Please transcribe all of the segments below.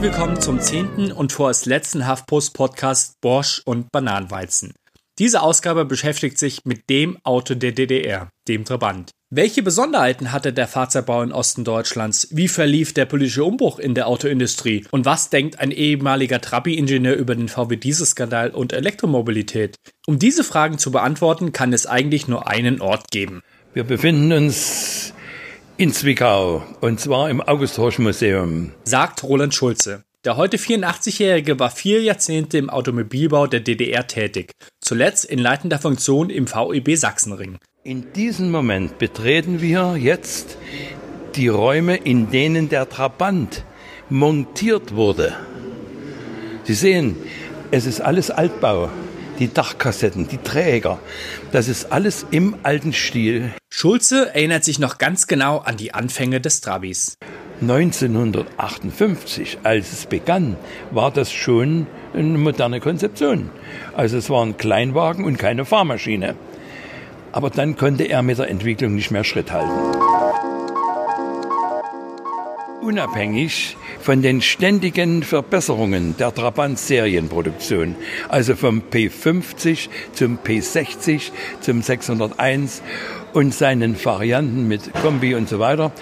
Herzlich willkommen zum zehnten und vorerst letzten Haftpost-Podcast Bosch und Bananenweizen. Diese Ausgabe beschäftigt sich mit dem Auto der DDR, dem Trabant. Welche Besonderheiten hatte der Fahrzeugbau im Osten Deutschlands? Wie verlief der politische Umbruch in der Autoindustrie? Und was denkt ein ehemaliger Trabi-Ingenieur über den VW-Dieselskandal und Elektromobilität? Um diese Fragen zu beantworten, kann es eigentlich nur einen Ort geben. Wir befinden uns in Zwickau und zwar im August-Horsch-Museum, sagt Roland Schulze. Der heute 84-Jährige war vier Jahrzehnte im Automobilbau der DDR tätig, zuletzt in leitender Funktion im VEB Sachsenring. In diesem Moment betreten wir jetzt die Räume, in denen der Trabant montiert wurde. Sie sehen, es ist alles Altbau. Die Dachkassetten, die Träger, das ist alles im alten Stil. Schulze erinnert sich noch ganz genau an die Anfänge des Trabis. 1958, als es begann, war das schon eine moderne Konzeption. Also es war ein Kleinwagen und keine Fahrmaschine. Aber dann konnte er mit der Entwicklung nicht mehr Schritt halten. Unabhängig von den ständigen Verbesserungen der Trabant-Serienproduktion, also vom P50 zum P60 zum 601 und seinen Varianten mit Kombi und so weiter,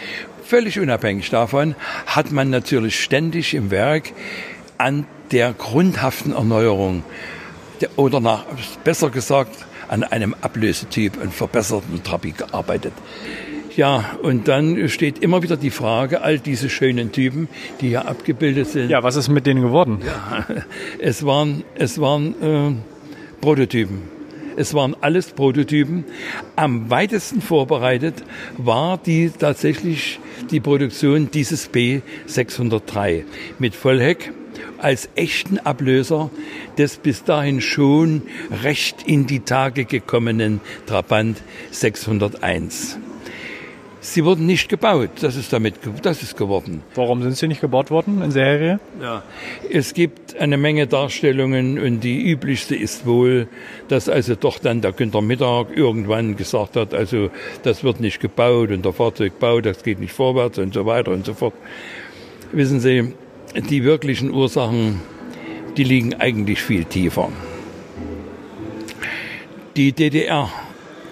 völlig unabhängig davon, hat man natürlich ständig im Werk an der grundhaften Erneuerung oder nach, besser gesagt, an einem Ablösetyp, einem verbesserten Trabi gearbeitet. Ja, und dann steht immer wieder die Frage, all diese schönen Typen, die hier abgebildet sind. Ja, was ist mit denen geworden? Ja, es waren, es waren äh, Prototypen. Es waren alles Prototypen. Am weitesten vorbereitet war die tatsächlich die Produktion dieses B603 mit Vollheck als echten Ablöser des bis dahin schon recht in die Tage gekommenen Trabant 601. Sie wurden nicht gebaut. Das ist damit, das ist geworden. Warum sind sie nicht gebaut worden in Serie? Ja, es gibt eine Menge Darstellungen und die üblichste ist wohl, dass also doch dann der Günter Mittag irgendwann gesagt hat, also das wird nicht gebaut und der Fahrzeugbau, das geht nicht vorwärts und so weiter und so fort. Wissen Sie, die wirklichen Ursachen, die liegen eigentlich viel tiefer. Die DDR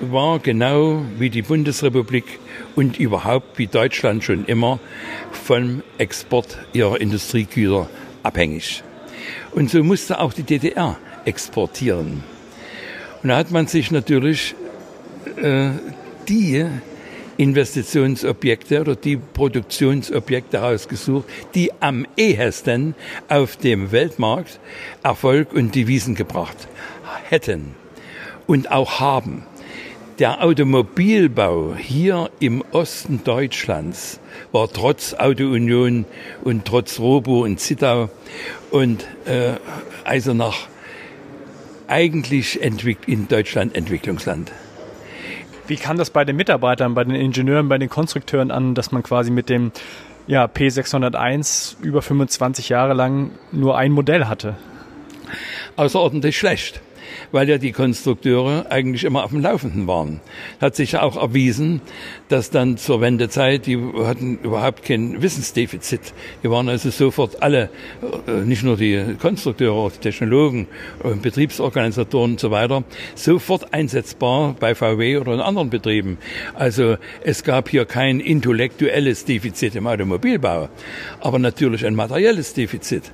war genau wie die Bundesrepublik und überhaupt wie Deutschland schon immer vom Export ihrer Industriegüter abhängig. Und so musste auch die DDR exportieren. Und da hat man sich natürlich äh, die Investitionsobjekte oder die Produktionsobjekte rausgesucht, die am ehesten auf dem Weltmarkt Erfolg und Devisen gebracht hätten und auch haben. Der Automobilbau hier im Osten Deutschlands war trotz Autounion und trotz Robo und Zittau und äh, Eisenach eigentlich in Deutschland Entwicklungsland. Wie kam das bei den Mitarbeitern, bei den Ingenieuren, bei den Konstrukteuren an, dass man quasi mit dem ja, P601 über 25 Jahre lang nur ein Modell hatte? Außerordentlich schlecht weil ja die Konstrukteure eigentlich immer auf dem Laufenden waren. Hat sich auch erwiesen, dass dann zur Wendezeit, die hatten überhaupt kein Wissensdefizit. Die waren also sofort alle, äh, nicht nur die Konstrukteure, auch die Technologen, äh, Betriebsorganisatoren und so weiter, sofort einsetzbar bei VW oder in anderen Betrieben. Also es gab hier kein intellektuelles Defizit im Automobilbau, aber natürlich ein materielles Defizit.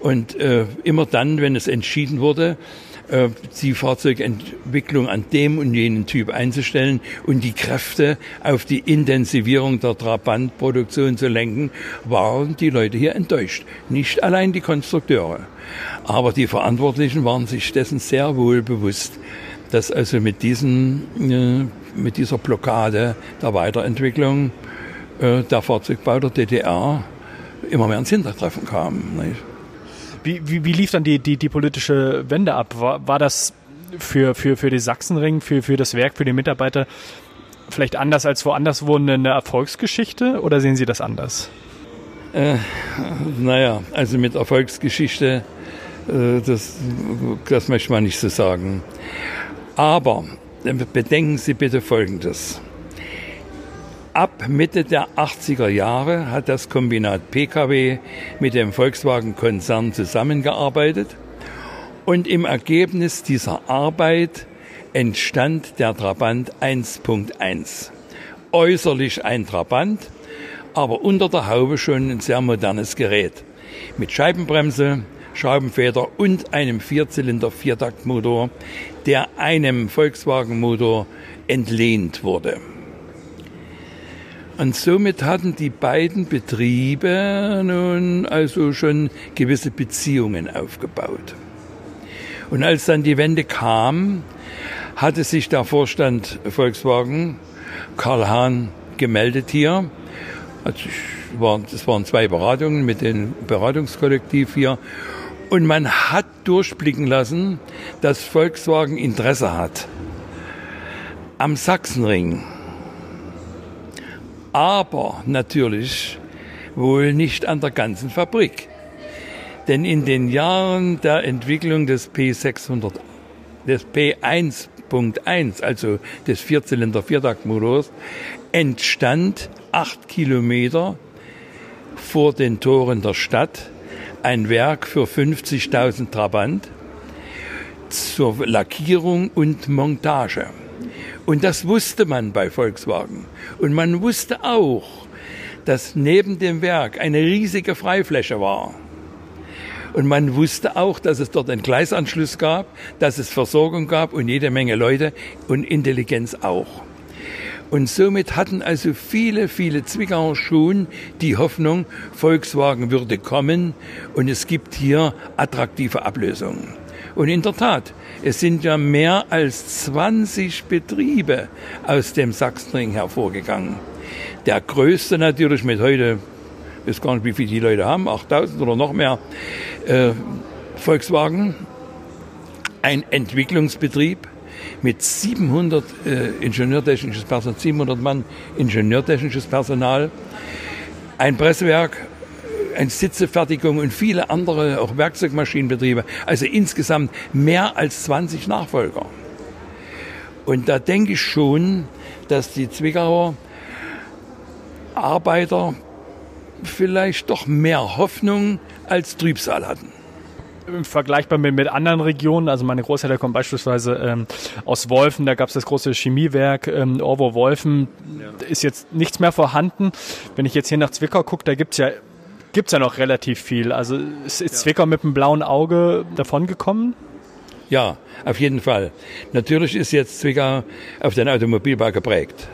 Und äh, immer dann, wenn es entschieden wurde, die Fahrzeugentwicklung an dem und jenen Typ einzustellen und die Kräfte auf die Intensivierung der Trabantproduktion zu lenken, waren die Leute hier enttäuscht. Nicht allein die Konstrukteure. Aber die Verantwortlichen waren sich dessen sehr wohl bewusst, dass also mit, diesen, äh, mit dieser Blockade der Weiterentwicklung äh, der Fahrzeugbau der DDR immer mehr ins Hintertreffen kam. Nicht? Wie, wie, wie lief dann die, die, die politische Wende ab? War, war das für, für, für die Sachsenring, für, für das Werk, für die Mitarbeiter vielleicht anders als woanders wo eine Erfolgsgeschichte oder sehen Sie das anders? Äh, naja, also mit Erfolgsgeschichte, äh, das, das möchte man nicht so sagen. Aber bedenken Sie bitte Folgendes. Ab Mitte der 80er Jahre hat das Kombinat Pkw mit dem Volkswagen-Konzern zusammengearbeitet und im Ergebnis dieser Arbeit entstand der Trabant 1.1. Äußerlich ein Trabant, aber unter der Haube schon ein sehr modernes Gerät. Mit Scheibenbremse, Schraubenfeder und einem Vierzylinder Viertaktmotor, der einem Volkswagen-Motor entlehnt wurde. Und somit hatten die beiden Betriebe nun also schon gewisse Beziehungen aufgebaut. Und als dann die Wende kam, hatte sich der Vorstand Volkswagen, Karl Hahn, gemeldet hier. Also das waren zwei Beratungen mit dem Beratungskollektiv hier. Und man hat durchblicken lassen, dass Volkswagen Interesse hat am Sachsenring. Aber natürlich wohl nicht an der ganzen Fabrik. Denn in den Jahren der Entwicklung des P600, des P1.1, also des Vierzylinder Viertaktmotors, entstand acht Kilometer vor den Toren der Stadt ein Werk für 50.000 Trabant zur Lackierung und Montage. Und das wusste man bei Volkswagen. Und man wusste auch, dass neben dem Werk eine riesige Freifläche war. Und man wusste auch, dass es dort einen Gleisanschluss gab, dass es Versorgung gab und jede Menge Leute und Intelligenz auch. Und somit hatten also viele, viele Zwickauer schon die Hoffnung, Volkswagen würde kommen und es gibt hier attraktive Ablösungen. Und in der Tat, es sind ja mehr als 20 Betriebe aus dem Sachsenring hervorgegangen. Der größte natürlich mit heute, ich weiß gar nicht, wie viele die Leute haben, 8000 oder noch mehr, äh, Volkswagen, ein Entwicklungsbetrieb mit 700 äh, ingenieurtechnisches Personal, 700 Mann ingenieurtechnisches Personal, ein Presswerk, eine Sitzefertigung und viele andere, auch Werkzeugmaschinenbetriebe. Also insgesamt mehr als 20 Nachfolger. Und da denke ich schon, dass die Zwickauer Arbeiter vielleicht doch mehr Hoffnung als Trübsal hatten vergleichbar mit, mit anderen Regionen. Also meine Großeltern kommen beispielsweise ähm, aus Wolfen, da gab es das große Chemiewerk ähm, Orwo Wolfen. Ja. Ist jetzt nichts mehr vorhanden. Wenn ich jetzt hier nach Zwickau gucke, da gibt's ja gibt's ja noch relativ viel. Also ist, ist ja. Zwickau mit einem blauen Auge davongekommen? Ja, auf jeden Fall. Natürlich ist jetzt Zwickau auf den Automobilbau geprägt.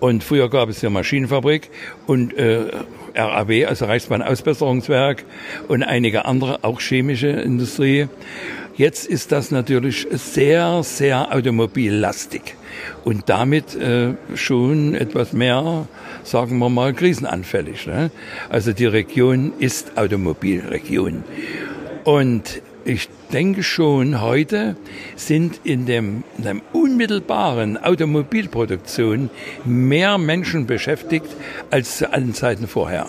Und früher gab es ja Maschinenfabrik und äh, RAW, also Reichsbahn-Ausbesserungswerk und einige andere, auch chemische Industrie. Jetzt ist das natürlich sehr, sehr automobillastig und damit äh, schon etwas mehr, sagen wir mal, krisenanfällig. Ne? Also die Region ist Automobilregion. Und ich denke schon, heute sind in dem, in dem unmittelbaren Automobilproduktion mehr Menschen beschäftigt als zu allen Zeiten vorher.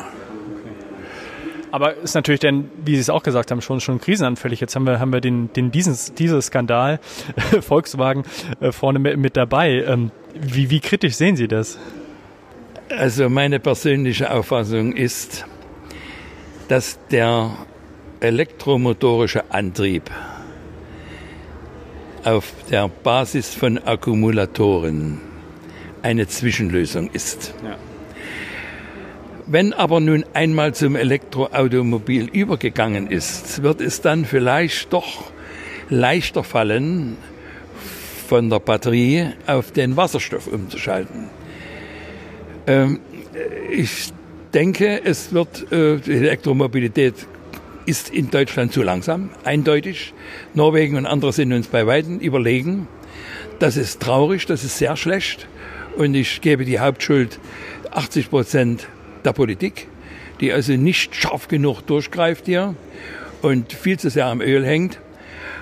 Aber ist natürlich denn, wie Sie es auch gesagt haben, schon, schon krisenanfällig. Jetzt haben wir, haben wir den, den diesen, diesen Skandal Volkswagen äh, vorne mit, mit dabei. Ähm, wie, wie kritisch sehen Sie das? Also meine persönliche Auffassung ist, dass der elektromotorische Antrieb auf der Basis von Akkumulatoren eine Zwischenlösung ist. Ja. Wenn aber nun einmal zum Elektroautomobil übergegangen ist, wird es dann vielleicht doch leichter fallen, von der Batterie auf den Wasserstoff umzuschalten. Ähm, ich denke, es wird äh, die Elektromobilität ist in Deutschland zu langsam, eindeutig. Norwegen und andere sind uns bei Weitem überlegen. Das ist traurig, das ist sehr schlecht. Und ich gebe die Hauptschuld 80 Prozent der Politik, die also nicht scharf genug durchgreift hier und viel zu sehr am Öl hängt.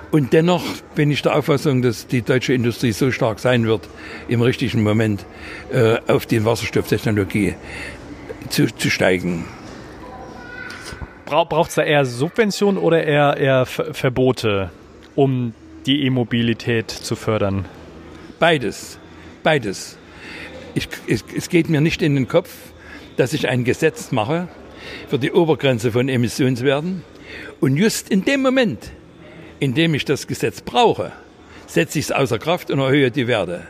Und dennoch bin ich der Auffassung, dass die deutsche Industrie so stark sein wird, im richtigen Moment äh, auf die Wasserstofftechnologie zu, zu steigen braucht es da eher Subventionen oder eher, eher Verbote, um die E-Mobilität zu fördern? Beides. Beides. ich, es, es geht mir nicht in den Kopf, dass ich ein Gesetz mache für die Obergrenze von Emissionswerten und just in dem Moment, in dem ich das Gesetz brauche, setze ich es außer Kraft und erhöhe die Werte.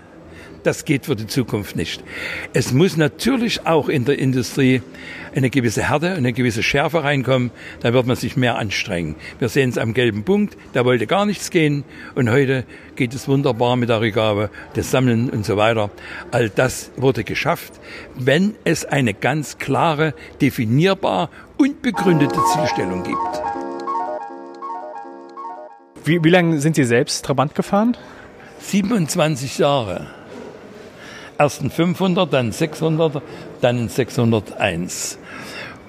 Das geht für die Zukunft nicht. Es muss natürlich auch in der Industrie eine gewisse Härte, eine gewisse Schärfe reinkommen. Da wird man sich mehr anstrengen. Wir sehen es am gelben Punkt. Da wollte gar nichts gehen. Und heute geht es wunderbar mit der Rückgabe, das Sammeln und so weiter. All das wurde geschafft, wenn es eine ganz klare, definierbar und begründete Zielstellung gibt. Wie, wie lange sind Sie selbst Trabant gefahren? 27 Jahre erst ein 500, dann ein 600, dann ein 601.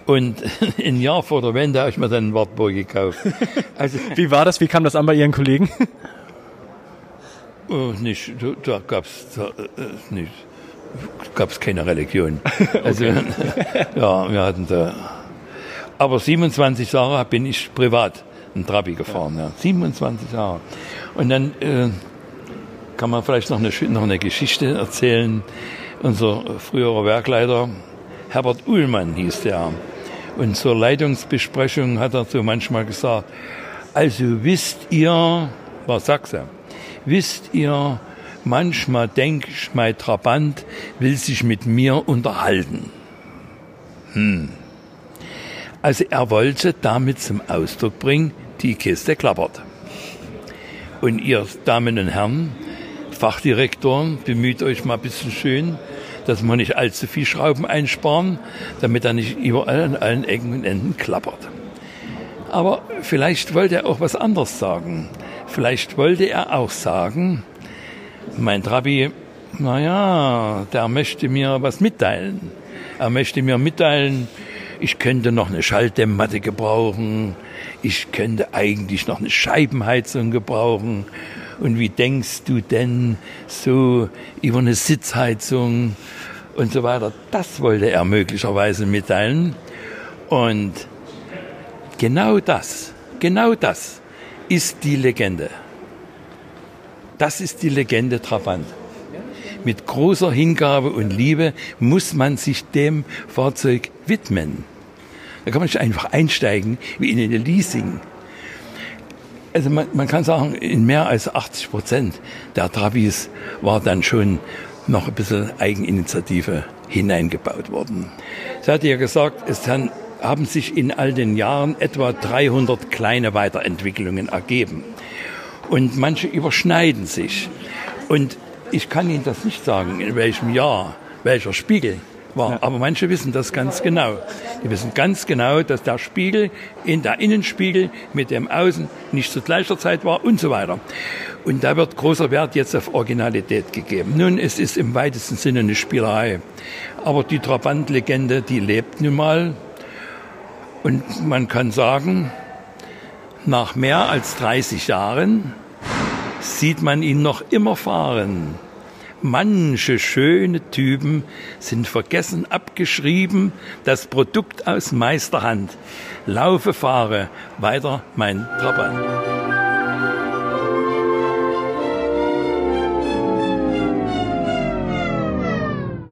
Und ein Jahr vor der Wende habe ich mir dann ein Wartburg gekauft. Also, Wie war das? Wie kam das an bei Ihren Kollegen? Oh, nicht, da gab es da, äh, nicht, gab's keine Religion. Also, ja, wir hatten da. Aber 27 Jahre bin ich privat ein Trabi gefahren. Ja. 27 Jahre. Und dann äh, kann man vielleicht noch eine, noch eine Geschichte erzählen. Unser früherer Werkleiter, Herbert Uhlmann hieß der. Und zur Leitungsbesprechung hat er so manchmal gesagt, also wisst ihr, war Sachse, wisst ihr, manchmal denke ich, mein Trabant will sich mit mir unterhalten. Hm. Also er wollte damit zum Ausdruck bringen, die Kiste klappert. Und ihr Damen und Herren, Fachdirektoren, bemüht euch mal ein bisschen schön, dass wir nicht allzu viel Schrauben einsparen, damit er nicht überall an allen Ecken und Enden klappert. Aber vielleicht wollte er auch was anderes sagen. Vielleicht wollte er auch sagen, mein Trabi, naja, der möchte mir was mitteilen. Er möchte mir mitteilen, ich könnte noch eine Schalldämmmatte gebrauchen, ich könnte eigentlich noch eine Scheibenheizung gebrauchen und wie denkst du denn so über eine Sitzheizung und so weiter. Das wollte er möglicherweise mitteilen. Und genau das, genau das ist die Legende. Das ist die Legende Trabant. Mit großer Hingabe und Liebe muss man sich dem Fahrzeug widmen. Da kann man nicht einfach einsteigen wie in eine Leasing. Also man, man kann sagen, in mehr als 80 Prozent der Trabis war dann schon noch ein bisschen Eigeninitiative hineingebaut worden. Sie hatte ja gesagt, es haben sich in all den Jahren etwa 300 kleine Weiterentwicklungen ergeben. Und manche überschneiden sich. Und ich kann Ihnen das nicht sagen, in welchem Jahr, welcher Spiegel war. Ja. Aber manche wissen das ganz genau. Die wissen ganz genau, dass der Spiegel in der Innenspiegel mit dem Außen nicht zu gleicher Zeit war und so weiter. Und da wird großer Wert jetzt auf Originalität gegeben. Nun, es ist im weitesten Sinne eine Spielerei. Aber die Trabant-Legende, die lebt nun mal. Und man kann sagen, nach mehr als 30 Jahren sieht man ihn noch immer fahren. Manche schöne Typen sind vergessen abgeschrieben, das Produkt aus Meisterhand. Laufe, fahre, weiter mein Trabant.